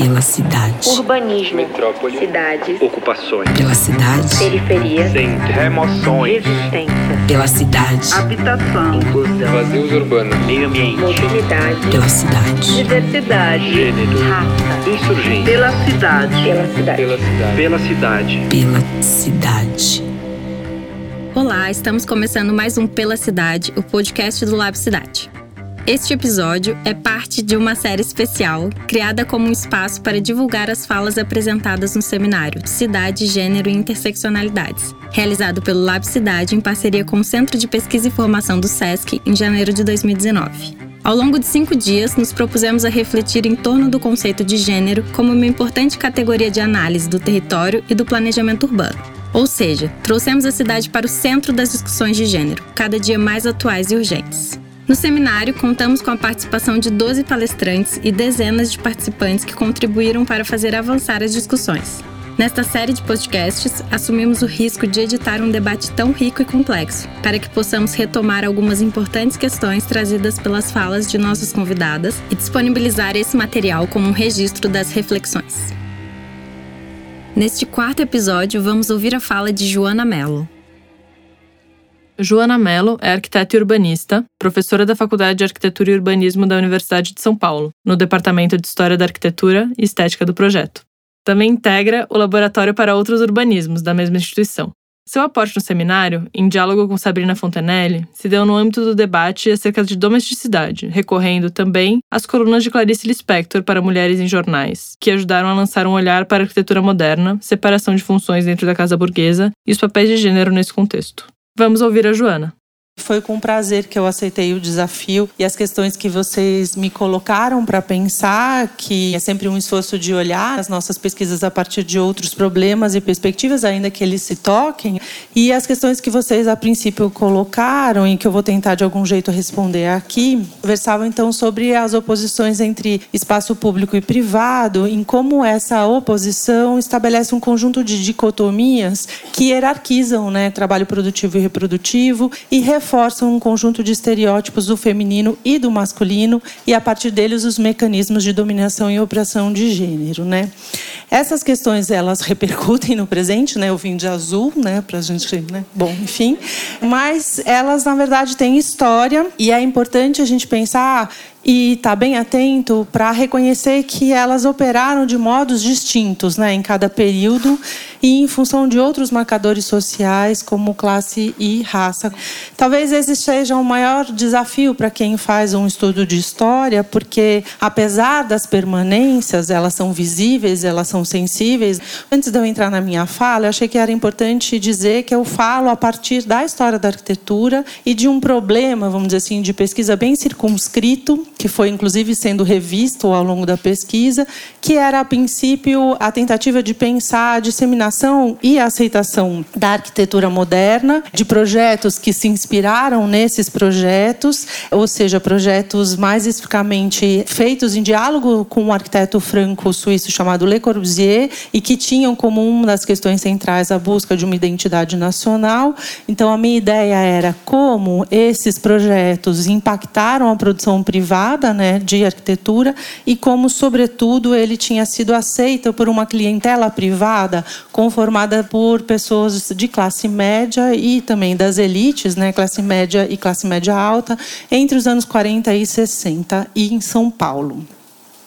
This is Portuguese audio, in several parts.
Pela cidade. Urbanismo. Metrópole. Cidades. Ocupações. Pela cidade. Periferia. Centro. Remoções. Resistência. Pela cidade. Habitação. Inclusão. Vazios urbanos. Meio ambiente. Mobilidade. Pela cidade. Diversidade. Gênero. Raça. Insurgência. Pela cidade. Pela cidade. Pela cidade. Pela cidade. Pela cidade. Olá, estamos começando mais um Pela Cidade, o podcast do Lab Cidade. Este episódio é parte de uma série especial criada como um espaço para divulgar as falas apresentadas no seminário Cidade, Gênero e Interseccionalidades, realizado pelo Lab Cidade em parceria com o Centro de Pesquisa e Formação do SESC em janeiro de 2019. Ao longo de cinco dias, nos propusemos a refletir em torno do conceito de gênero como uma importante categoria de análise do território e do planejamento urbano. Ou seja, trouxemos a cidade para o centro das discussões de gênero, cada dia mais atuais e urgentes. No seminário, contamos com a participação de 12 palestrantes e dezenas de participantes que contribuíram para fazer avançar as discussões. Nesta série de podcasts, assumimos o risco de editar um debate tão rico e complexo, para que possamos retomar algumas importantes questões trazidas pelas falas de nossas convidadas e disponibilizar esse material como um registro das reflexões. Neste quarto episódio, vamos ouvir a fala de Joana Mello. Joana Mello é arquiteta e urbanista, professora da Faculdade de Arquitetura e Urbanismo da Universidade de São Paulo, no Departamento de História da Arquitetura e Estética do projeto. Também integra o Laboratório para Outros Urbanismos da mesma instituição. Seu aporte no seminário, em diálogo com Sabrina Fontenelle, se deu no âmbito do debate acerca de domesticidade, recorrendo também às colunas de Clarice Lispector para mulheres em jornais, que ajudaram a lançar um olhar para a arquitetura moderna, separação de funções dentro da casa burguesa e os papéis de gênero nesse contexto. Vamos ouvir a Joana. Foi com prazer que eu aceitei o desafio. E as questões que vocês me colocaram para pensar, que é sempre um esforço de olhar as nossas pesquisas a partir de outros problemas e perspectivas, ainda que eles se toquem, e as questões que vocês a princípio colocaram e que eu vou tentar de algum jeito responder aqui, versavam então sobre as oposições entre espaço público e privado, em como essa oposição estabelece um conjunto de dicotomias que hierarquizam, né, trabalho produtivo e reprodutivo e reforçam um conjunto de estereótipos do feminino e do masculino e a partir deles os mecanismos de dominação e opressão de gênero, né? Essas questões elas repercutem no presente, né? Eu vim de azul, né? Para gente, né? Bom, enfim, mas elas na verdade têm história e é importante a gente pensar e estar tá bem atento para reconhecer que elas operaram de modos distintos né, em cada período e em função de outros marcadores sociais, como classe e raça. Talvez esse seja o maior desafio para quem faz um estudo de história, porque apesar das permanências, elas são visíveis, elas são sensíveis. Antes de eu entrar na minha fala, eu achei que era importante dizer que eu falo a partir da história da arquitetura e de um problema, vamos dizer assim, de pesquisa bem circunscrito que foi inclusive sendo revisto ao longo da pesquisa, que era a princípio a tentativa de pensar a disseminação e a aceitação da arquitetura moderna, de projetos que se inspiraram nesses projetos, ou seja, projetos mais especificamente feitos em diálogo com um arquiteto franco-suíço chamado Le Corbusier e que tinham como uma das questões centrais a busca de uma identidade nacional. Então, a minha ideia era como esses projetos impactaram a produção privada né, de arquitetura e como, sobretudo, ele tinha sido aceito por uma clientela privada conformada por pessoas de classe média e também das elites, né, classe média e classe média alta, entre os anos 40 e 60 e em São Paulo.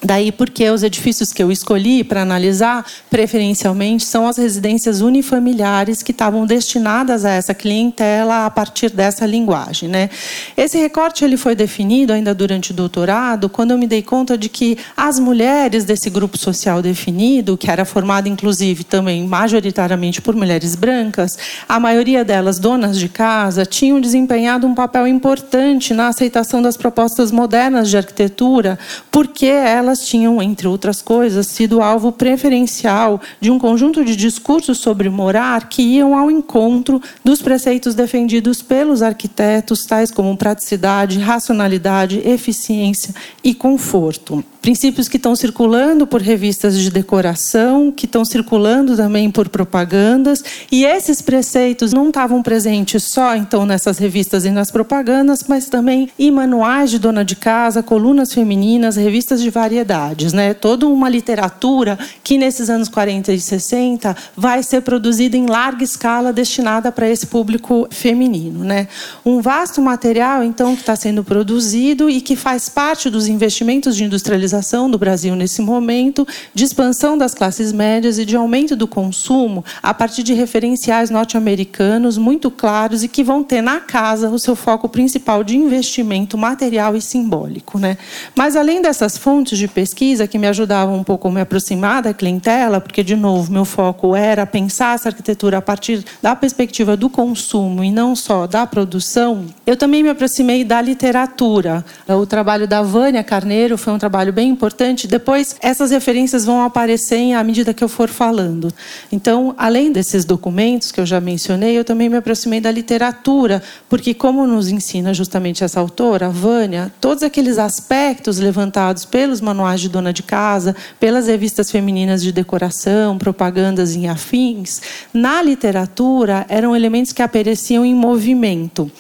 Daí porque os edifícios que eu escolhi para analisar, preferencialmente, são as residências unifamiliares que estavam destinadas a essa clientela a partir dessa linguagem. Né? Esse recorte ele foi definido ainda durante o doutorado, quando eu me dei conta de que as mulheres desse grupo social definido, que era formado inclusive também majoritariamente por mulheres brancas, a maioria delas donas de casa, tinham desempenhado um papel importante na aceitação das propostas modernas de arquitetura, porque elas elas tinham, entre outras coisas, sido alvo preferencial de um conjunto de discursos sobre morar que iam ao encontro dos preceitos defendidos pelos arquitetos, tais como praticidade, racionalidade, eficiência e conforto. Princípios que estão circulando por revistas de decoração, que estão circulando também por propagandas, e esses preceitos não estavam presentes só então nessas revistas e nas propagandas, mas também em manuais de dona de casa, colunas femininas, revistas de variedades, né? Toda uma literatura que nesses anos 40 e 60 vai ser produzida em larga escala destinada para esse público feminino, né? Um vasto material então que está sendo produzido e que faz parte dos investimentos de industrialização do Brasil nesse momento, de expansão das classes médias e de aumento do consumo a partir de referenciais norte-americanos muito claros e que vão ter na casa o seu foco principal de investimento material e simbólico, né? Mas além dessas fontes de pesquisa que me ajudavam um pouco a me aproximar da clientela, porque de novo meu foco era pensar essa arquitetura a partir da perspectiva do consumo e não só da produção, eu também me aproximei da literatura. O trabalho da Vânia Carneiro foi um trabalho bem importante. Depois, essas referências vão aparecer à medida que eu for falando. Então, além desses documentos que eu já mencionei, eu também me aproximei da literatura, porque, como nos ensina justamente essa autora, Vânia, todos aqueles aspectos levantados pelos manuais de dona de casa, pelas revistas femininas de decoração, propagandas e afins, na literatura eram elementos que apareciam em movimento.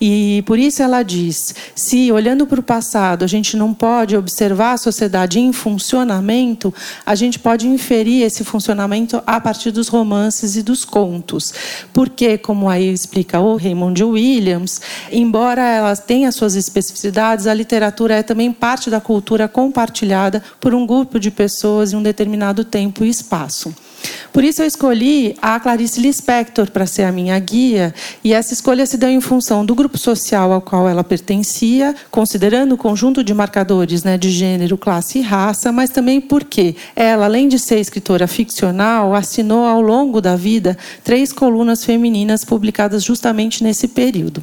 E por isso ela diz: se olhando para o passado a gente não pode observar a sociedade em funcionamento, a gente pode inferir esse funcionamento a partir dos romances e dos contos. Porque, como aí explica o Raymond Williams, embora ela tenha suas especificidades, a literatura é também parte da cultura compartilhada por um grupo de pessoas em um determinado tempo e espaço. Por isso eu escolhi a Clarice Lispector para ser a minha guia, e essa escolha se deu em função do grupo social ao qual ela pertencia, considerando o conjunto de marcadores né, de gênero, classe e raça, mas também porque ela, além de ser escritora ficcional, assinou ao longo da vida três colunas femininas publicadas justamente nesse período.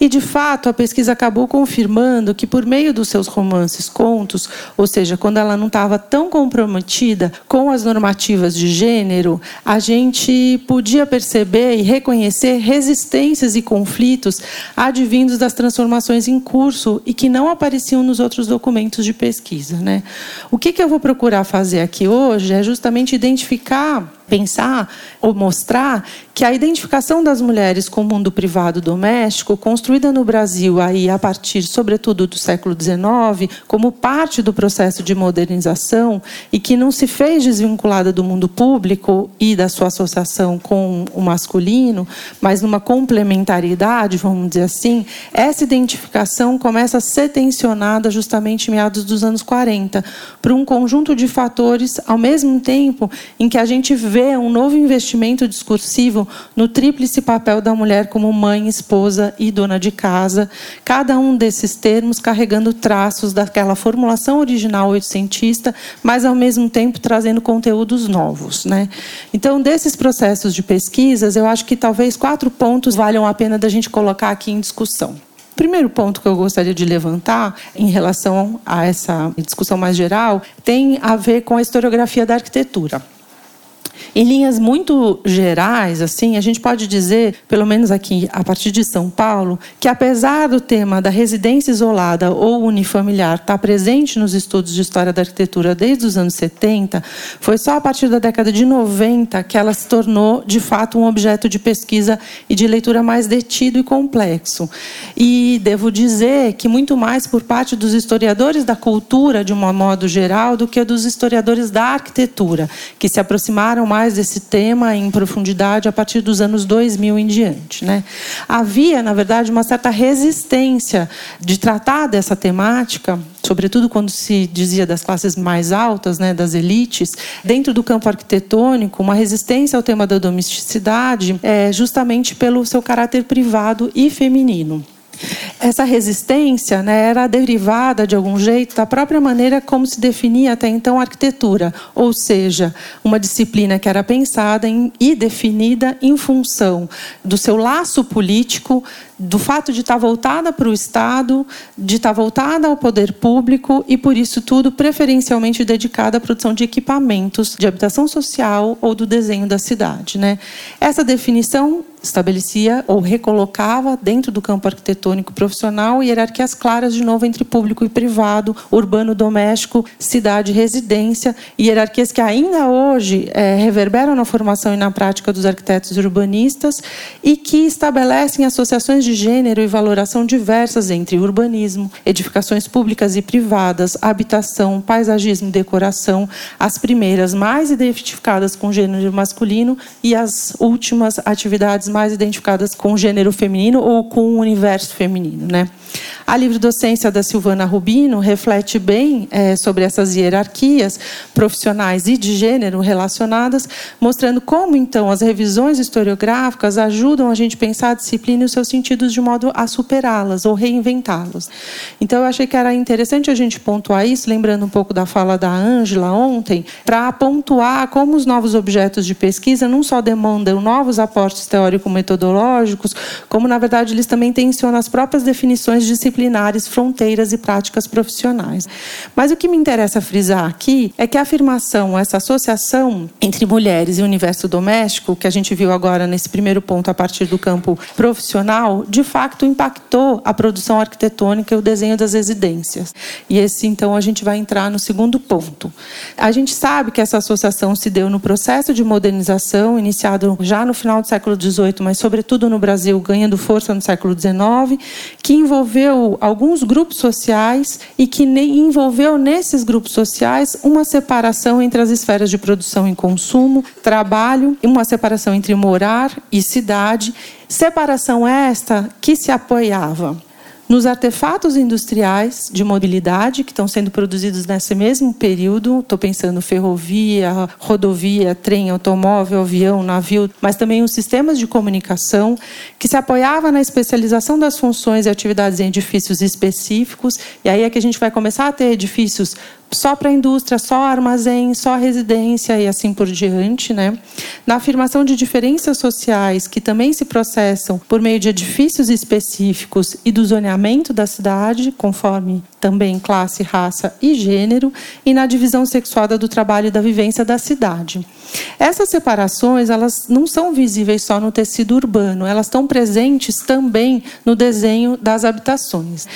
E, de fato, a pesquisa acabou confirmando que, por meio dos seus romances, contos, ou seja, quando ela não estava tão comprometida com as normativas de gênero, a gente podia perceber e reconhecer resistências e conflitos advindos das transformações em curso e que não apareciam nos outros documentos de pesquisa. Né? O que, que eu vou procurar fazer aqui hoje é justamente identificar pensar ou mostrar que a identificação das mulheres com o mundo privado doméstico, construída no Brasil aí a partir, sobretudo, do século XIX, como parte do processo de modernização e que não se fez desvinculada do mundo público e da sua associação com o masculino, mas numa complementariedade, vamos dizer assim, essa identificação começa a ser tensionada justamente em meados dos anos 40 por um conjunto de fatores, ao mesmo tempo em que a gente vê vê um novo investimento discursivo no tríplice papel da mulher como mãe, esposa e dona de casa, cada um desses termos carregando traços daquela formulação original oitocentista, mas ao mesmo tempo trazendo conteúdos novos. Né? Então, desses processos de pesquisas, eu acho que talvez quatro pontos valham a pena da gente colocar aqui em discussão. Primeiro ponto que eu gostaria de levantar em relação a essa discussão mais geral tem a ver com a historiografia da arquitetura. Em linhas muito gerais, assim, a gente pode dizer, pelo menos aqui a partir de São Paulo, que apesar do tema da residência isolada ou unifamiliar estar presente nos estudos de história da arquitetura desde os anos 70, foi só a partir da década de 90 que ela se tornou, de fato, um objeto de pesquisa e de leitura mais detido e complexo. E devo dizer que muito mais por parte dos historiadores da cultura, de um modo geral, do que dos historiadores da arquitetura, que se aproximaram mais desse tema em profundidade a partir dos anos 2000 em diante. Né? Havia, na verdade, uma certa resistência de tratar dessa temática, sobretudo quando se dizia das classes mais altas, né, das elites, dentro do campo arquitetônico, uma resistência ao tema da domesticidade, é, justamente pelo seu caráter privado e feminino. Essa resistência né, era derivada, de algum jeito, da própria maneira como se definia até então a arquitetura, ou seja, uma disciplina que era pensada em, e definida em função do seu laço político, do fato de estar voltada para o Estado, de estar voltada ao poder público e, por isso tudo, preferencialmente dedicada à produção de equipamentos de habitação social ou do desenho da cidade. Né? Essa definição estabelecia ou recolocava dentro do campo arquitetônico profissional hierarquias claras de novo entre público e privado, urbano, doméstico, cidade, residência, hierarquias que ainda hoje é, reverberam na formação e na prática dos arquitetos urbanistas e que estabelecem associações de gênero e valoração diversas entre urbanismo, edificações públicas e privadas, habitação, paisagismo e decoração, as primeiras mais identificadas com gênero masculino e as últimas atividades mais identificadas com gênero feminino ou com o universo feminino, né? A livre-docência da Silvana Rubino reflete bem é, sobre essas hierarquias profissionais e de gênero relacionadas, mostrando como, então, as revisões historiográficas ajudam a gente pensar a disciplina e os seus sentidos de modo a superá-las ou reinventá-las. Então, eu achei que era interessante a gente pontuar isso, lembrando um pouco da fala da Ângela ontem, para pontuar como os novos objetos de pesquisa não só demandam novos aportes teórico-metodológicos, como, na verdade, eles também tensionam as próprias definições disciplinares, fronteiras e práticas profissionais. Mas o que me interessa frisar aqui é que a afirmação, essa associação entre mulheres e o universo doméstico, que a gente viu agora nesse primeiro ponto a partir do campo profissional, de fato impactou a produção arquitetônica e o desenho das residências. E esse, então, a gente vai entrar no segundo ponto. A gente sabe que essa associação se deu no processo de modernização, iniciado já no final do século XVIII, mas, sobretudo, no Brasil, ganhando força no século XIX, que envolveu alguns grupos sociais e que envolveu nesses grupos sociais uma separação entre as esferas de produção e consumo, trabalho, uma separação entre morar e cidade. Separação esta que se apoiava nos artefatos industriais de mobilidade que estão sendo produzidos nesse mesmo período, estou pensando ferrovia, rodovia, trem, automóvel, avião, navio, mas também os sistemas de comunicação, que se apoiava na especialização das funções e atividades em edifícios específicos, e aí é que a gente vai começar a ter edifícios só para a indústria, só armazém, só residência e assim por diante, né? Na afirmação de diferenças sociais que também se processam por meio de edifícios específicos e do zoneamento da cidade, conforme também classe, raça e gênero, e na divisão sexuada do trabalho e da vivência da cidade. Essas separações, elas não são visíveis só no tecido urbano, elas estão presentes também no desenho das habitações.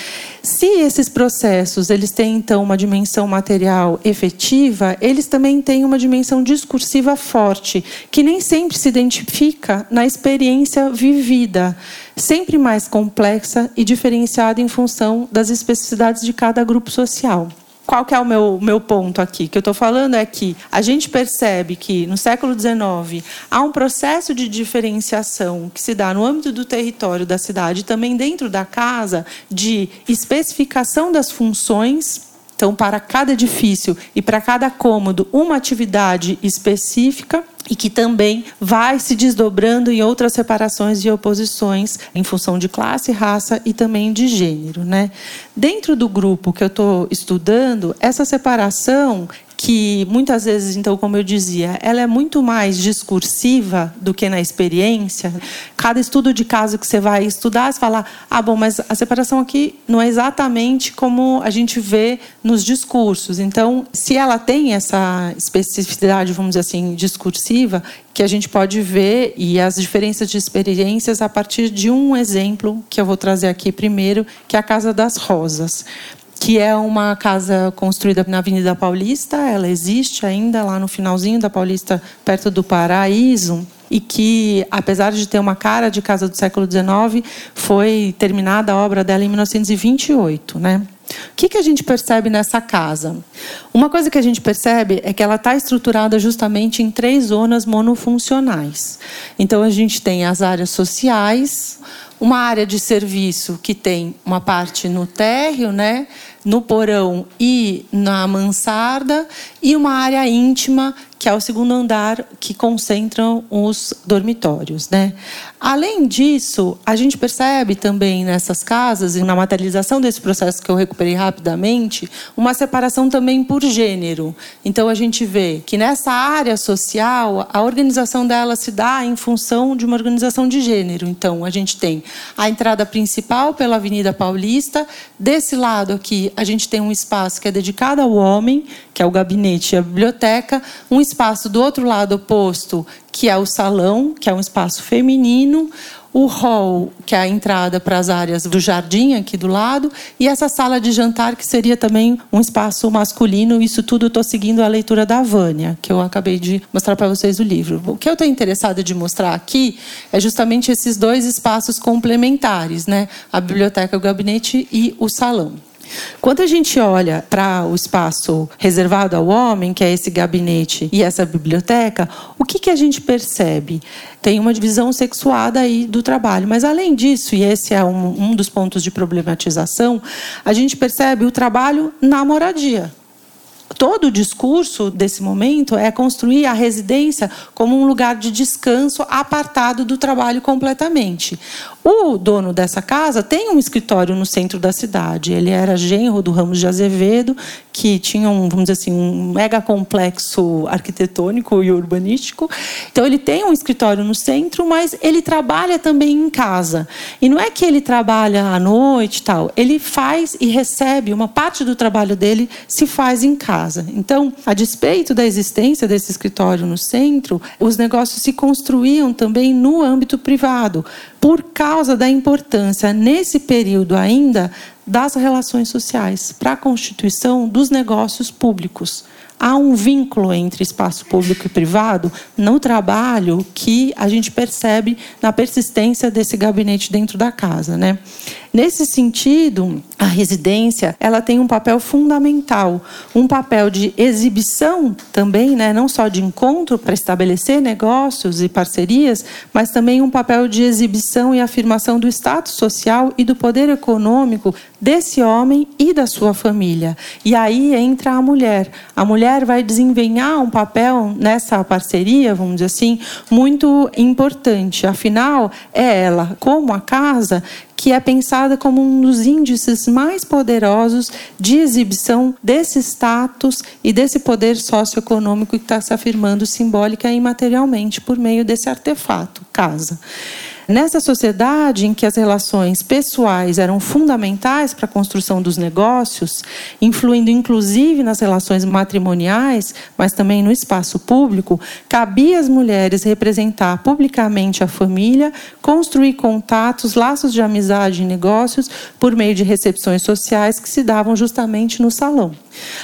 Se esses processos, eles têm então uma dimensão material efetiva, eles também têm uma dimensão discursiva forte, que nem sempre se identifica na experiência vivida, sempre mais complexa e diferenciada em função das especificidades de cada grupo social. Qual que é o meu, meu ponto aqui? que eu estou falando é que a gente percebe que no século XIX há um processo de diferenciação que se dá no âmbito do território da cidade, também dentro da casa, de especificação das funções então, para cada edifício e para cada cômodo, uma atividade específica e que também vai se desdobrando em outras separações e oposições em função de classe, raça e também de gênero, né? Dentro do grupo que eu estou estudando, essa separação que muitas vezes, então, como eu dizia, ela é muito mais discursiva do que na experiência. Cada estudo de caso que você vai estudar, você fala, ah, bom, mas a separação aqui não é exatamente como a gente vê nos discursos. Então, se ela tem essa especificidade, vamos dizer assim, discursiva, que a gente pode ver e as diferenças de experiências a partir de um exemplo que eu vou trazer aqui primeiro, que é a Casa das Rosas que é uma casa construída na Avenida Paulista, ela existe ainda lá no finalzinho da Paulista, perto do Paraíso, e que, apesar de ter uma cara de casa do século XIX, foi terminada a obra dela em 1928, né? O que, que a gente percebe nessa casa? Uma coisa que a gente percebe é que ela está estruturada justamente em três zonas monofuncionais. Então, a gente tem as áreas sociais, uma área de serviço que tem uma parte no térreo, né, no porão e na mansarda, e uma área íntima que é o segundo andar que concentram os dormitórios, né? Além disso, a gente percebe também nessas casas e na materialização desse processo que eu recuperei rapidamente, uma separação também por gênero. Então a gente vê que nessa área social, a organização dela se dá em função de uma organização de gênero. Então a gente tem a entrada principal pela Avenida Paulista. Desse lado aqui, a gente tem um espaço que é dedicado ao homem, que é o gabinete e a biblioteca. Um espaço do outro lado oposto, que é o salão, que é um espaço feminino o hall, que é a entrada para as áreas do jardim aqui do lado, e essa sala de jantar, que seria também um espaço masculino. Isso tudo estou seguindo a leitura da Vânia, que eu acabei de mostrar para vocês o livro. O que eu estou interessada de mostrar aqui é justamente esses dois espaços complementares, né? A biblioteca, o gabinete e o salão. Quando a gente olha para o espaço reservado ao homem, que é esse gabinete e essa biblioteca, o que, que a gente percebe? Tem uma divisão sexuada aí do trabalho. Mas, além disso, e esse é um, um dos pontos de problematização, a gente percebe o trabalho na moradia todo o discurso desse momento é construir a residência como um lugar de descanso apartado do trabalho completamente. O dono dessa casa tem um escritório no centro da cidade. Ele era genro do Ramos de Azevedo, que tinha um, vamos dizer assim, um mega complexo arquitetônico e urbanístico. Então ele tem um escritório no centro, mas ele trabalha também em casa. E não é que ele trabalha à noite, tal. Ele faz e recebe uma parte do trabalho dele se faz em casa. Então, a despeito da existência desse escritório no centro, os negócios se construíam também no âmbito privado por causa da importância, nesse período ainda, das relações sociais para a constituição dos negócios públicos. Há um vínculo entre espaço público e privado no trabalho que a gente percebe na persistência desse gabinete dentro da casa, né? Nesse sentido, a residência ela tem um papel fundamental, um papel de exibição também, né, não só de encontro para estabelecer negócios e parcerias, mas também um papel de exibição e afirmação do status social e do poder econômico desse homem e da sua família. E aí entra a mulher. A mulher vai desempenhar um papel nessa parceria, vamos dizer assim, muito importante. Afinal, é ela, como a casa, que é pensada como um dos índices mais poderosos de exibição desse status e desse poder socioeconômico que está se afirmando simbólica e materialmente por meio desse artefato, casa. Nessa sociedade em que as relações pessoais eram fundamentais para a construção dos negócios, influindo inclusive nas relações matrimoniais, mas também no espaço público, cabia às mulheres representar publicamente a família, construir contatos, laços de amizade e negócios por meio de recepções sociais que se davam justamente no salão.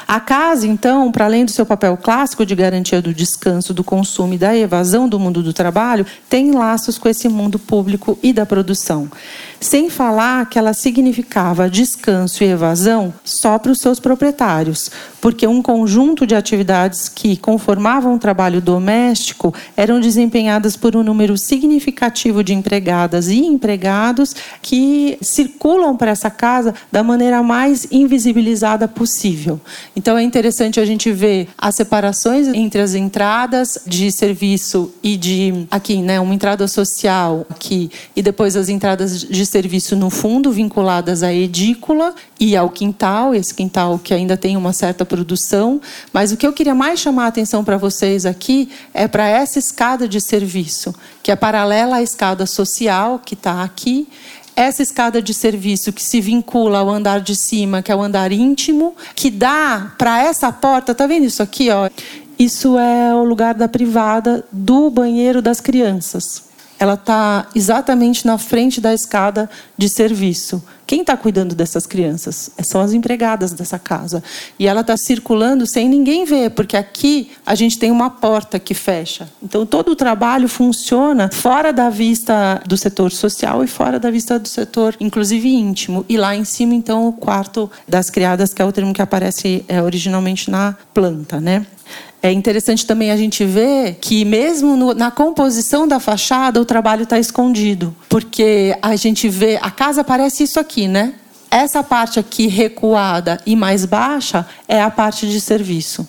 A casa, então, para além do seu papel clássico de garantia do descanso, do consumo e da evasão do mundo do trabalho, tem laços com esse mundo público e da produção. Sem falar que ela significava descanso e evasão só para os seus proprietários, porque um conjunto de atividades que conformavam o trabalho doméstico eram desempenhadas por um número significativo de empregadas e empregados que circulam para essa casa da maneira mais invisibilizada possível. Então é interessante a gente ver as separações entre as entradas de serviço e de aqui, né, uma entrada social aqui e depois as entradas de serviço no fundo vinculadas à edícula e ao quintal, esse quintal que ainda tem uma certa produção, mas o que eu queria mais chamar a atenção para vocês aqui é para essa escada de serviço, que é paralela à escada social que está aqui. Essa escada de serviço que se vincula ao andar de cima, que é o andar íntimo, que dá para essa porta, tá vendo isso aqui, ó? Isso é o lugar da privada do banheiro das crianças ela está exatamente na frente da escada de serviço. Quem está cuidando dessas crianças? São as empregadas dessa casa. E ela está circulando sem ninguém ver, porque aqui a gente tem uma porta que fecha. Então todo o trabalho funciona fora da vista do setor social e fora da vista do setor, inclusive íntimo. E lá em cima, então, o quarto das criadas, que é o termo que aparece é, originalmente na planta, né? É interessante também a gente ver que, mesmo no, na composição da fachada, o trabalho está escondido. Porque a gente vê. A casa parece isso aqui, né? Essa parte aqui recuada e mais baixa é a parte de serviço.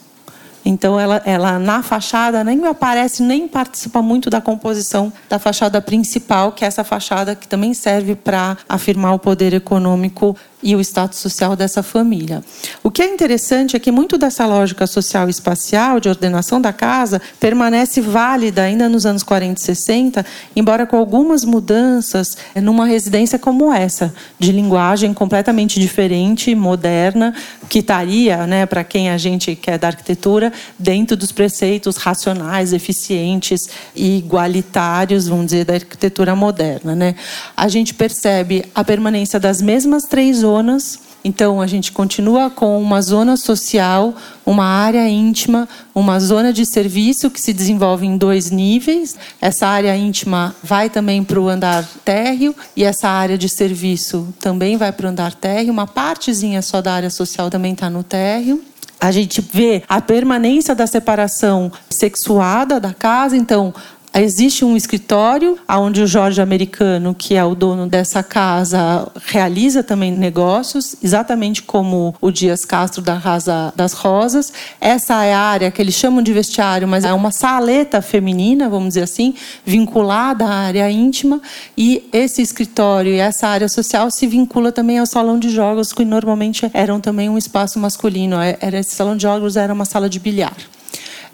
Então, ela, ela na fachada nem aparece, nem participa muito da composição da fachada principal, que é essa fachada que também serve para afirmar o poder econômico e o status social dessa família. O que é interessante é que muito dessa lógica social e espacial de ordenação da casa permanece válida ainda nos anos 40 e 60, embora com algumas mudanças numa residência como essa, de linguagem completamente diferente, moderna, que estaria, né, para quem a gente quer da arquitetura, dentro dos preceitos racionais, eficientes e igualitários, vamos dizer, da arquitetura moderna. Né? A gente percebe a permanência das mesmas três zonas. Então, a gente continua com uma zona social, uma área íntima, uma zona de serviço que se desenvolve em dois níveis. Essa área íntima vai também para o andar térreo e essa área de serviço também vai para o andar térreo. Uma partezinha só da área social também está no térreo a gente vê a permanência da separação sexuada da casa, então Existe um escritório onde o Jorge Americano, que é o dono dessa casa, realiza também negócios, exatamente como o Dias Castro da Casa das Rosas. Essa é a área que eles chamam de vestiário, mas é uma saleta feminina, vamos dizer assim, vinculada à área íntima. E esse escritório e essa área social se vincula também ao salão de jogos, que normalmente eram também um espaço masculino. É, era esse salão de jogos era uma sala de bilhar.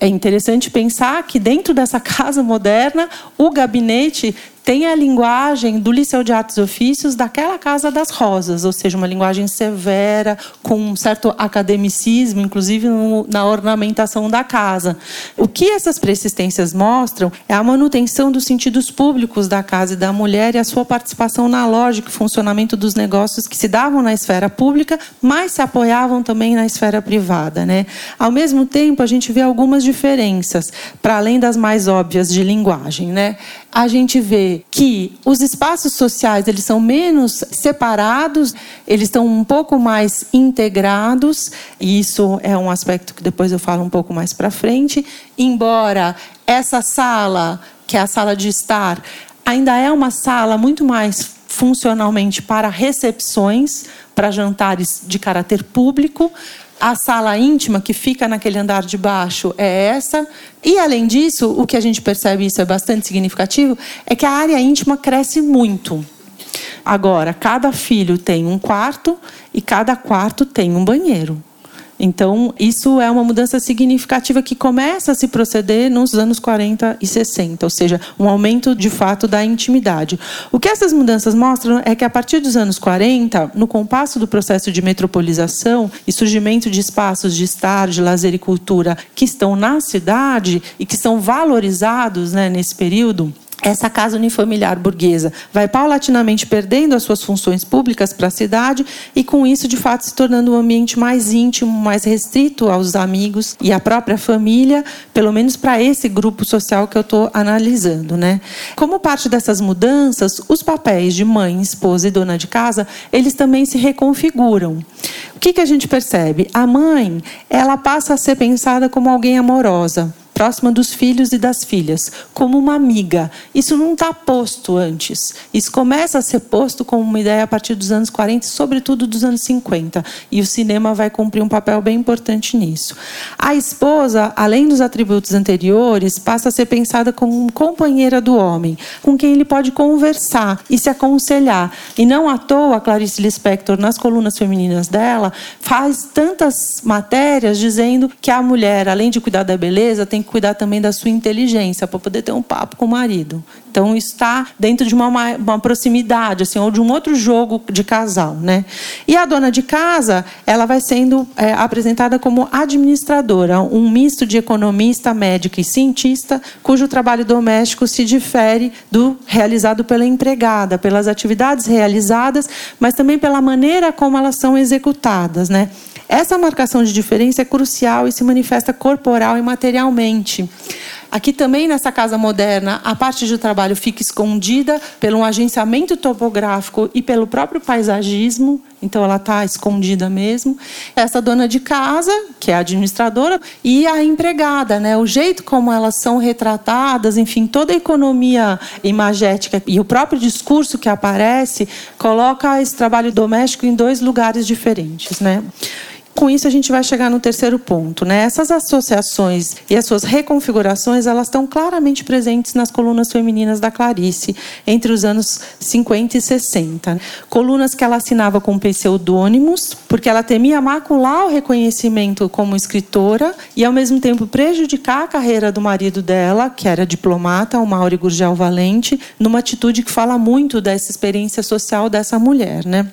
É interessante pensar que dentro dessa casa moderna, o gabinete tem a linguagem do Liceu de Artes e Ofícios daquela Casa das Rosas, ou seja, uma linguagem severa, com um certo academicismo, inclusive no, na ornamentação da casa. O que essas persistências mostram é a manutenção dos sentidos públicos da casa e da mulher e a sua participação na lógica e funcionamento dos negócios que se davam na esfera pública, mas se apoiavam também na esfera privada. Né? Ao mesmo tempo, a gente vê algumas diferenças, para além das mais óbvias de linguagem. Né? A gente vê que os espaços sociais eles são menos separados, eles estão um pouco mais integrados, e isso é um aspecto que depois eu falo um pouco mais para frente, embora essa sala, que é a sala de estar, ainda é uma sala muito mais funcionalmente para recepções, para jantares de caráter público, a sala íntima que fica naquele andar de baixo é essa. E além disso, o que a gente percebe isso é bastante significativo, é que a área íntima cresce muito. Agora, cada filho tem um quarto e cada quarto tem um banheiro. Então, isso é uma mudança significativa que começa a se proceder nos anos 40 e 60, ou seja, um aumento de fato da intimidade. O que essas mudanças mostram é que a partir dos anos 40, no compasso do processo de metropolização e surgimento de espaços de estar, de lazer e cultura que estão na cidade e que são valorizados né, nesse período, essa casa unifamiliar burguesa vai paulatinamente perdendo as suas funções públicas para a cidade e, com isso, de fato, se tornando um ambiente mais íntimo, mais restrito aos amigos e à própria família, pelo menos para esse grupo social que eu estou analisando. Né? Como parte dessas mudanças, os papéis de mãe, esposa e dona de casa, eles também se reconfiguram. O que, que a gente percebe? A mãe, ela passa a ser pensada como alguém amorosa próxima dos filhos e das filhas, como uma amiga. Isso não está posto antes. Isso começa a ser posto como uma ideia a partir dos anos 40, sobretudo dos anos 50. E o cinema vai cumprir um papel bem importante nisso. A esposa, além dos atributos anteriores, passa a ser pensada como companheira do homem, com quem ele pode conversar e se aconselhar. E não à toa, Clarice Lispector, nas colunas femininas dela, faz tantas matérias dizendo que a mulher, além de cuidar da beleza, tem cuidar também da sua inteligência para poder ter um papo com o marido. Então está dentro de uma, uma, proximidade, assim, ou de um outro jogo de casal, né? E a dona de casa, ela vai sendo é, apresentada como administradora, um misto de economista, médica e cientista, cujo trabalho doméstico se difere do realizado pela empregada, pelas atividades realizadas, mas também pela maneira como elas são executadas, né? Essa marcação de diferença é crucial e se manifesta corporal e materialmente. Aqui também nessa casa moderna, a parte de trabalho fica escondida pelo agenciamento topográfico e pelo próprio paisagismo, então ela está escondida mesmo. Essa dona de casa, que é a administradora, e a empregada, né? O jeito como elas são retratadas, enfim, toda a economia imagética e o próprio discurso que aparece coloca esse trabalho doméstico em dois lugares diferentes, né? Com isso a gente vai chegar no terceiro ponto, né? Essas associações e as suas reconfigurações, elas estão claramente presentes nas colunas femininas da Clarice entre os anos 50 e 60. Colunas que ela assinava com pseudônimos, porque ela temia macular o reconhecimento como escritora e ao mesmo tempo prejudicar a carreira do marido dela, que era diplomata, o Mauri Gurgel Valente, numa atitude que fala muito dessa experiência social dessa mulher, né?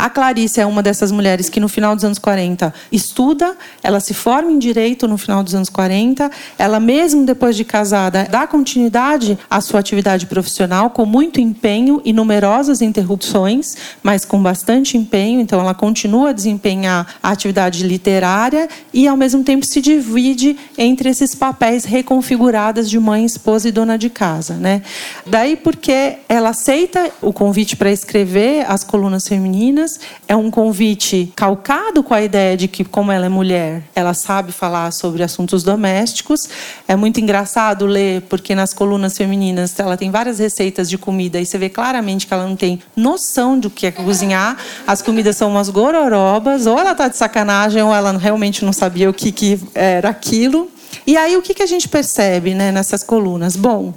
A Clarice é uma dessas mulheres que no final dos anos 40 estuda, ela se forma em direito no final dos anos 40, ela mesmo depois de casada dá continuidade à sua atividade profissional com muito empenho e numerosas interrupções, mas com bastante empenho, então ela continua a desempenhar a atividade literária e ao mesmo tempo se divide entre esses papéis reconfigurados de mãe, esposa e dona de casa, né? Daí porque ela aceita o convite para escrever as colunas femininas Meninas. É um convite calcado com a ideia de que, como ela é mulher, ela sabe falar sobre assuntos domésticos. É muito engraçado ler, porque nas colunas femininas ela tem várias receitas de comida e você vê claramente que ela não tem noção do que é cozinhar. As comidas são umas gororobas, ou ela está de sacanagem, ou ela realmente não sabia o que, que era aquilo. E aí, o que, que a gente percebe né, nessas colunas? Bom,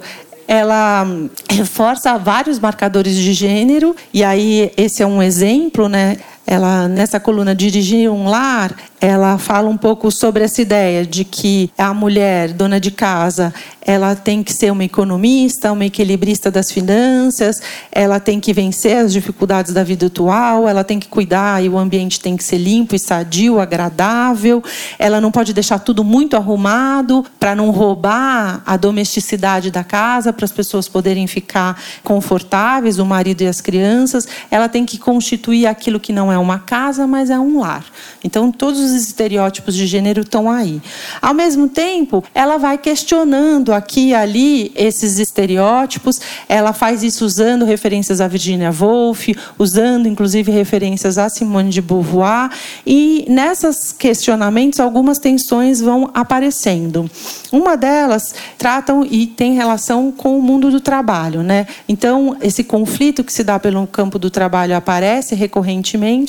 ela reforça vários marcadores de gênero, e aí esse é um exemplo, né? Ela nessa coluna dirigir um lar, ela fala um pouco sobre essa ideia de que a mulher, dona de casa, ela tem que ser uma economista, uma equilibrista das finanças, ela tem que vencer as dificuldades da vida atual, ela tem que cuidar e o ambiente tem que ser limpo e sadio, agradável, ela não pode deixar tudo muito arrumado para não roubar a domesticidade da casa, para as pessoas poderem ficar confortáveis, o marido e as crianças, ela tem que constituir aquilo que não é uma casa, mas é um lar. Então, todos os estereótipos de gênero estão aí. Ao mesmo tempo, ela vai questionando aqui e ali esses estereótipos. Ela faz isso usando referências a Virginia Woolf, usando inclusive referências a Simone de Beauvoir. E nessas questionamentos, algumas tensões vão aparecendo. Uma delas tratam e tem relação com o mundo do trabalho, né? Então, esse conflito que se dá pelo campo do trabalho aparece recorrentemente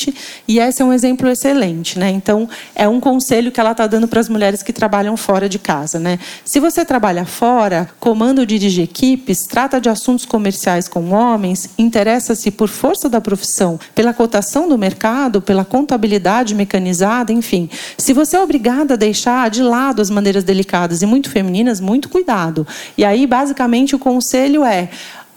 e esse é um exemplo excelente, né? Então, é um conselho que ela está dando para as mulheres que trabalham fora de casa, né? Se você trabalha fora, comanda ou dirige equipes, trata de assuntos comerciais com homens, interessa-se por força da profissão, pela cotação do mercado, pela contabilidade mecanizada, enfim. Se você é obrigada a deixar de lado as maneiras delicadas e muito femininas, muito cuidado. E aí, basicamente, o conselho é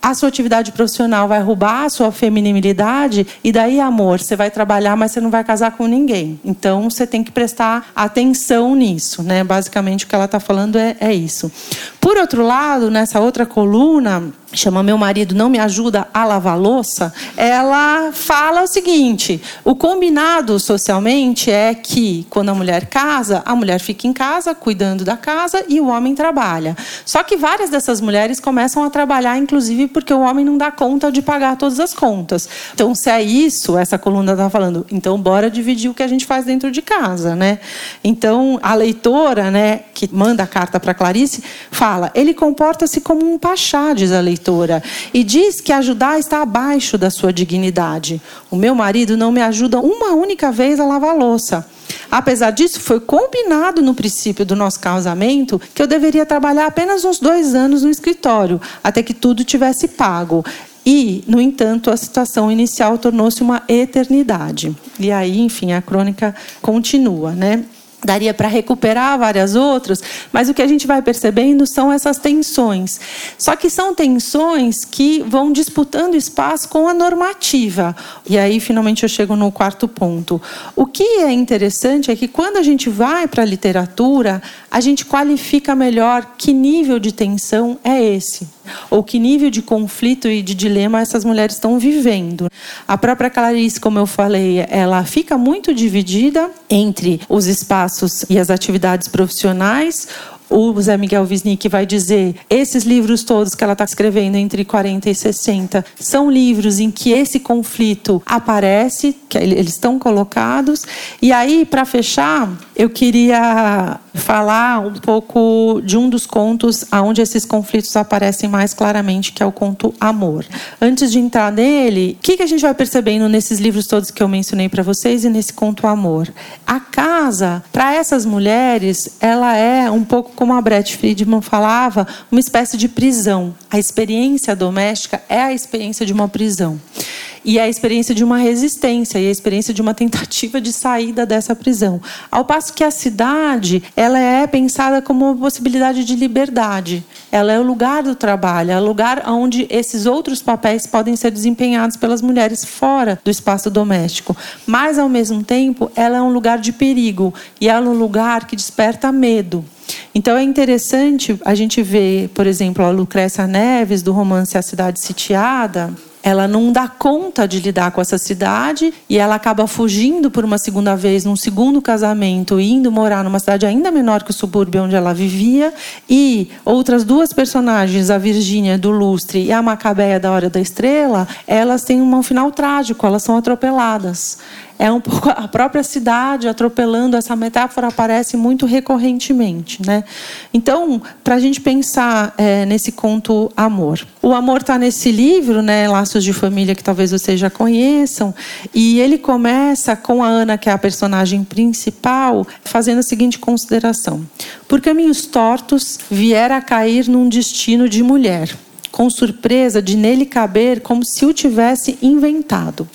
a sua atividade profissional vai roubar a sua feminilidade e daí, amor, você vai trabalhar, mas você não vai casar com ninguém. Então, você tem que prestar atenção nisso, né? Basicamente, o que ela está falando é, é isso. Por outro lado, nessa outra coluna, chama Meu Marido Não Me Ajuda a Lavar Louça, ela fala o seguinte: o combinado socialmente é que quando a mulher casa, a mulher fica em casa cuidando da casa e o homem trabalha. Só que várias dessas mulheres começam a trabalhar, inclusive porque o homem não dá conta de pagar todas as contas. Então, se é isso, essa coluna está falando, então bora dividir o que a gente faz dentro de casa, né? Então, a leitora, né, que manda a carta para Clarice, fala: ele comporta-se como um pachá, diz a leitora, e diz que ajudar está abaixo da sua dignidade. O meu marido não me ajuda uma única vez a lavar a louça. Apesar disso, foi combinado no princípio do nosso casamento que eu deveria trabalhar apenas uns dois anos no escritório, até que tudo tivesse pago. E, no entanto, a situação inicial tornou-se uma eternidade. E aí, enfim, a crônica continua, né? Daria para recuperar várias outras, mas o que a gente vai percebendo são essas tensões. Só que são tensões que vão disputando espaço com a normativa. E aí, finalmente, eu chego no quarto ponto. O que é interessante é que quando a gente vai para a literatura, a gente qualifica melhor que nível de tensão é esse, ou que nível de conflito e de dilema essas mulheres estão vivendo. A própria Clarice, como eu falei, ela fica muito dividida entre os espaços e as atividades profissionais o Zé Miguel Wisnik vai dizer: esses livros todos que ela está escrevendo entre 40 e 60 são livros em que esse conflito aparece, que eles estão colocados. E aí, para fechar, eu queria falar um pouco de um dos contos onde esses conflitos aparecem mais claramente, que é o conto Amor. Antes de entrar nele, o que, que a gente vai percebendo nesses livros todos que eu mencionei para vocês e nesse conto Amor? A casa, para essas mulheres, ela é um pouco como a Brett Friedman falava, uma espécie de prisão. A experiência doméstica é a experiência de uma prisão e a experiência de uma resistência e a experiência de uma tentativa de saída dessa prisão. Ao passo que a cidade, ela é pensada como uma possibilidade de liberdade. Ela é o lugar do trabalho, é o lugar onde esses outros papéis podem ser desempenhados pelas mulheres fora do espaço doméstico. Mas ao mesmo tempo, ela é um lugar de perigo e ela é um lugar que desperta medo. Então é interessante a gente ver, por exemplo, a Lucrécia Neves do romance A Cidade Sitiada, ela não dá conta de lidar com essa cidade e ela acaba fugindo por uma segunda vez, num segundo casamento, indo morar numa cidade ainda menor que o subúrbio onde ela vivia. E outras duas personagens, a Virgínia do Lustre e a Macabeia da Hora da Estrela, elas têm um final trágico, elas são atropeladas é um pouco a própria cidade atropelando. Essa metáfora aparece muito recorrentemente, né? Então, para a gente pensar é, nesse conto amor, o amor está nesse livro, né? Laços de Família que talvez vocês já conheçam, e ele começa com a Ana, que é a personagem principal, fazendo a seguinte consideração: por caminhos tortos viera a cair num destino de mulher com surpresa de nele caber como se o tivesse inventado.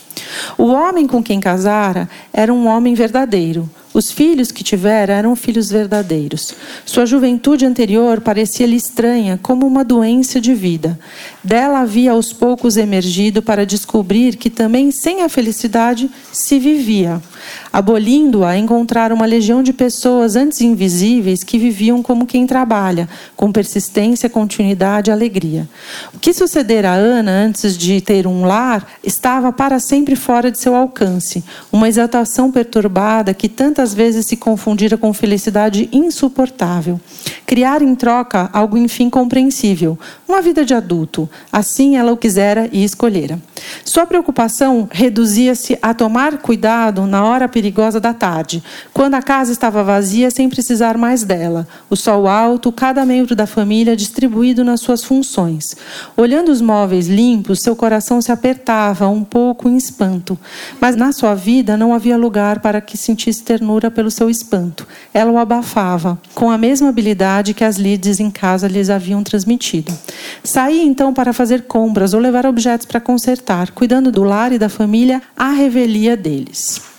O homem com quem casara era um homem verdadeiro. Os filhos que tivera eram filhos verdadeiros. Sua juventude anterior parecia-lhe estranha, como uma doença de vida. Dela havia aos poucos emergido para descobrir que também sem a felicidade se vivia. Abolindo-a, encontraram uma legião de pessoas antes invisíveis que viviam como quem trabalha, com persistência, continuidade e alegria. O que sucedera a Ana antes de ter um lar estava para sempre fora de seu alcance. Uma exaltação perturbada que tantas vezes se confundira com felicidade insuportável. Criar em troca algo enfim compreensível, uma vida de adulto. Assim ela o quisera e escolhera. Sua preocupação reduzia-se a tomar cuidado na hora perigosa da tarde, quando a casa estava vazia sem precisar mais dela, o sol alto, cada membro da família distribuído nas suas funções. Olhando os móveis limpos, seu coração se apertava um pouco em espanto, mas na sua vida não havia lugar para que sentisse ternura pelo seu espanto. Ela o abafava, com a mesma habilidade que as lides em casa lhes haviam transmitido. Saía então para fazer compras ou levar objetos para consertar, cuidando do lar e da família à revelia deles.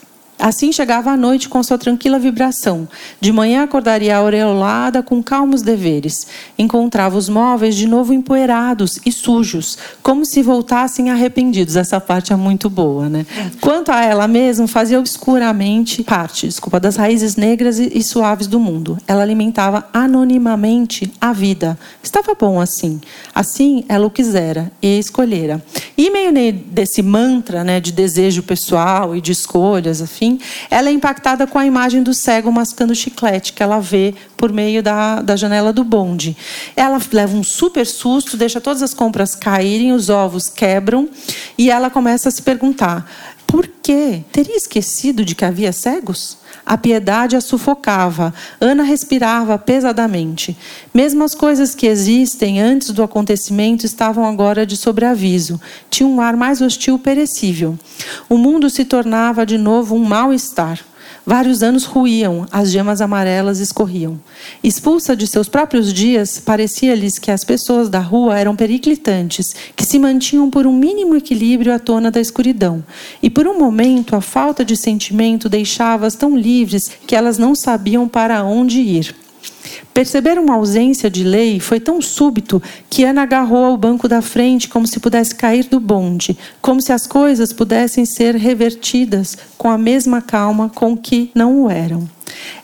Assim chegava a noite com sua tranquila vibração. De manhã acordaria aureolada com calmos deveres. Encontrava os móveis de novo empoeirados e sujos, como se voltassem arrependidos. Essa parte é muito boa, né? Quanto a ela mesma, fazia obscuramente parte, desculpa, das raízes negras e suaves do mundo. Ela alimentava anonimamente a vida. Estava bom assim. Assim ela o quisera e escolhera. E meio desse mantra, né, de desejo pessoal e de escolhas, afim, ela é impactada com a imagem do cego mascando chiclete que ela vê por meio da, da janela do bonde. Ela leva um super susto, deixa todas as compras caírem, os ovos quebram e ela começa a se perguntar: por quê? Teria esquecido de que havia cegos? A piedade a sufocava. Ana respirava pesadamente. Mesmo as coisas que existem antes do acontecimento estavam agora de sobreaviso. Tinha um ar mais hostil perecível. O mundo se tornava de novo um mal-estar. Vários anos ruíam, as gemas amarelas escorriam. Expulsa de seus próprios dias, parecia-lhes que as pessoas da rua eram periclitantes, que se mantinham por um mínimo equilíbrio à tona da escuridão. E por um momento, a falta de sentimento deixava-as tão livres que elas não sabiam para onde ir. Perceber uma ausência de lei foi tão súbito que Ana agarrou ao banco da frente como se pudesse cair do bonde, como se as coisas pudessem ser revertidas com a mesma calma com que não o eram.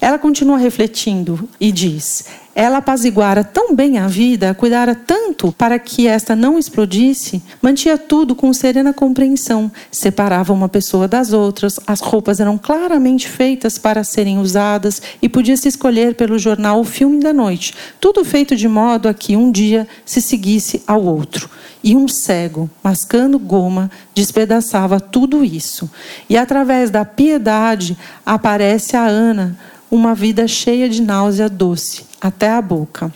Ela continua refletindo e diz: ela apaziguara tão bem a vida, cuidara tanto para que esta não explodisse, mantinha tudo com serena compreensão, separava uma pessoa das outras, as roupas eram claramente feitas para serem usadas e podia-se escolher pelo jornal o filme da noite, tudo feito de modo a que um dia se seguisse ao outro. E um cego, mascando goma, despedaçava tudo isso. E através da piedade aparece a Ana uma vida cheia de náusea doce, até a boca.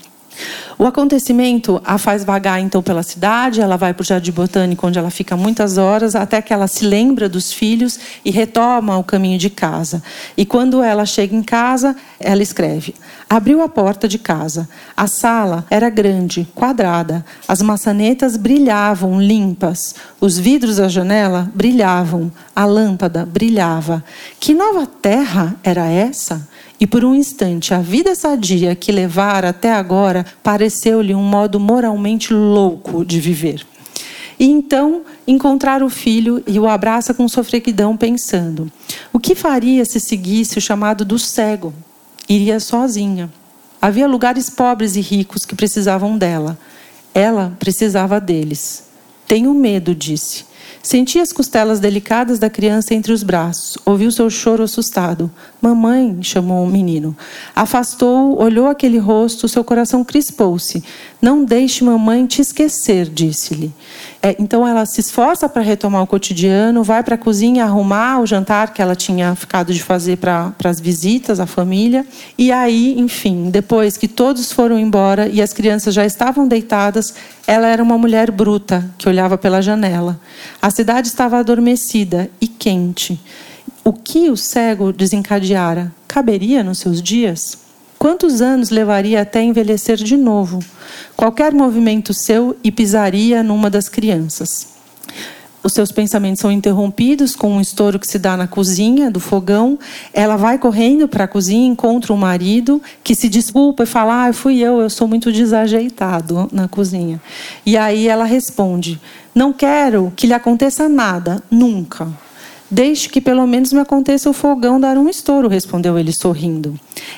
O acontecimento a faz vagar então pela cidade, ela vai para o Jardim Botânico, onde ela fica muitas horas, até que ela se lembra dos filhos e retoma o caminho de casa. E quando ela chega em casa, ela escreve: Abriu a porta de casa. A sala era grande, quadrada. As maçanetas brilhavam limpas. Os vidros da janela brilhavam. A lâmpada brilhava. Que nova terra era essa? E por um instante, a vida sadia que levara até agora pareceu-lhe um modo moralmente louco de viver. E então encontrar o filho e o abraça com sofreguidão, pensando: o que faria se seguisse o chamado do cego? Iria sozinha. Havia lugares pobres e ricos que precisavam dela. Ela precisava deles. Tenho medo, disse. Senti as costelas delicadas da criança entre os braços. Ouviu seu choro assustado. Mamãe, chamou o menino. Afastou, olhou aquele rosto, seu coração crispou-se. Não deixe mamãe te esquecer, disse-lhe. É, então ela se esforça para retomar o cotidiano, vai para a cozinha arrumar o jantar que ela tinha ficado de fazer para as visitas, a família. E aí, enfim, depois que todos foram embora e as crianças já estavam deitadas, ela era uma mulher bruta que olhava pela janela. A cidade estava adormecida e quente. O que o cego desencadeara caberia nos seus dias? Quantos anos levaria até envelhecer de novo? Qualquer movimento seu e pisaria numa das crianças. Os seus pensamentos são interrompidos com um estouro que se dá na cozinha do fogão. Ela vai correndo para a cozinha, encontra o marido, que se desculpa e fala: ah, fui eu, eu sou muito desajeitado na cozinha. E aí ela responde: Não quero que lhe aconteça nada, nunca. Deixe que pelo menos me aconteça o fogão dar um estouro, respondeu ele sorrindo.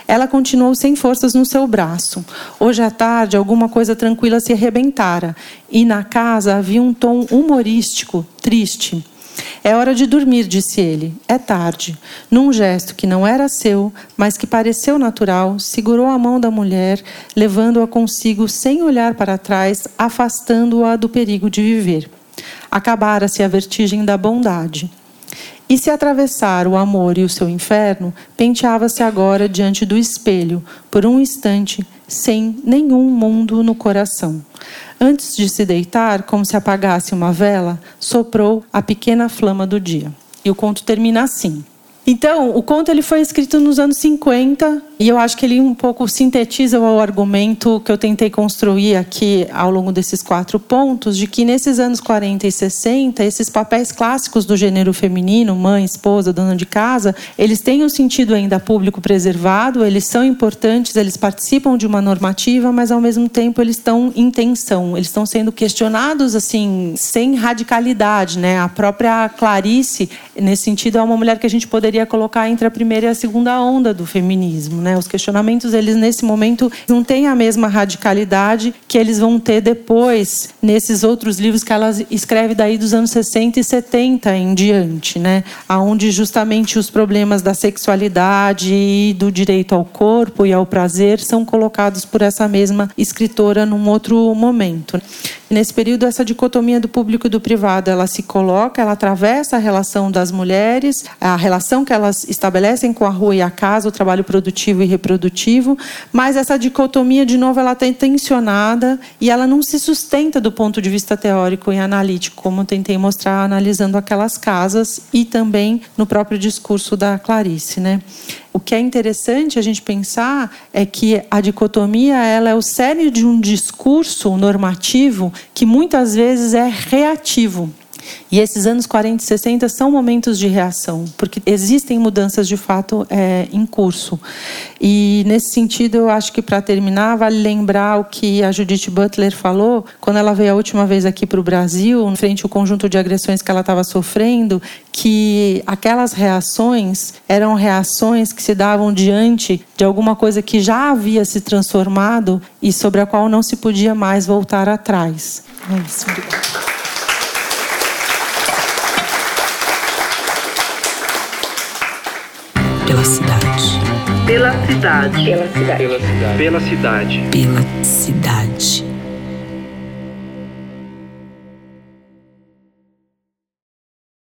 Ela continuou sem forças no seu braço. Hoje à tarde, alguma coisa tranquila se arrebentara, e na casa havia um tom humorístico, triste. É hora de dormir, disse ele. É tarde. Num gesto que não era seu, mas que pareceu natural, segurou a mão da mulher, levando-a consigo sem olhar para trás, afastando-a do perigo de viver. Acabara-se a vertigem da bondade. E se atravessar o amor e o seu inferno, penteava-se agora diante do espelho, por um instante, sem nenhum mundo no coração. Antes de se deitar, como se apagasse uma vela, soprou a pequena flama do dia. E o conto termina assim. Então, o conto ele foi escrito nos anos 50 e eu acho que ele um pouco sintetiza o argumento que eu tentei construir aqui ao longo desses quatro pontos, de que nesses anos 40 e 60, esses papéis clássicos do gênero feminino, mãe, esposa, dona de casa, eles têm um sentido ainda público preservado, eles são importantes, eles participam de uma normativa, mas ao mesmo tempo eles estão em tensão, eles estão sendo questionados assim, sem radicalidade, né? A própria Clarice, nesse sentido, é uma mulher que a gente poderia poderia colocar entre a primeira e a segunda onda do feminismo. Né? Os questionamentos, eles nesse momento não têm a mesma radicalidade que eles vão ter depois nesses outros livros que ela escreve daí dos anos 60 e 70 em diante, né? Aonde justamente os problemas da sexualidade e do direito ao corpo e ao prazer são colocados por essa mesma escritora num outro momento. Nesse período, essa dicotomia do público e do privado, ela se coloca, ela atravessa a relação das mulheres, a relação que elas estabelecem com a rua e a casa, o trabalho produtivo e reprodutivo, mas essa dicotomia, de novo, ela está tensionada e ela não se sustenta do ponto de vista teórico e analítico, como eu tentei mostrar analisando aquelas casas e também no próprio discurso da Clarice, né? O que é interessante a gente pensar é que a dicotomia ela é o cerne de um discurso normativo que muitas vezes é reativo. E esses anos 40 e 60 são momentos de reação, porque existem mudanças de fato é, em curso. E nesse sentido, eu acho que para terminar, vale lembrar o que a Judith Butler falou quando ela veio a última vez aqui para o Brasil, frente ao conjunto de agressões que ela estava sofrendo, que aquelas reações eram reações que se davam diante de alguma coisa que já havia se transformado e sobre a qual não se podia mais voltar atrás. É isso. Pela cidade. Pela cidade. Pela cidade. Pela cidade. Pela cidade.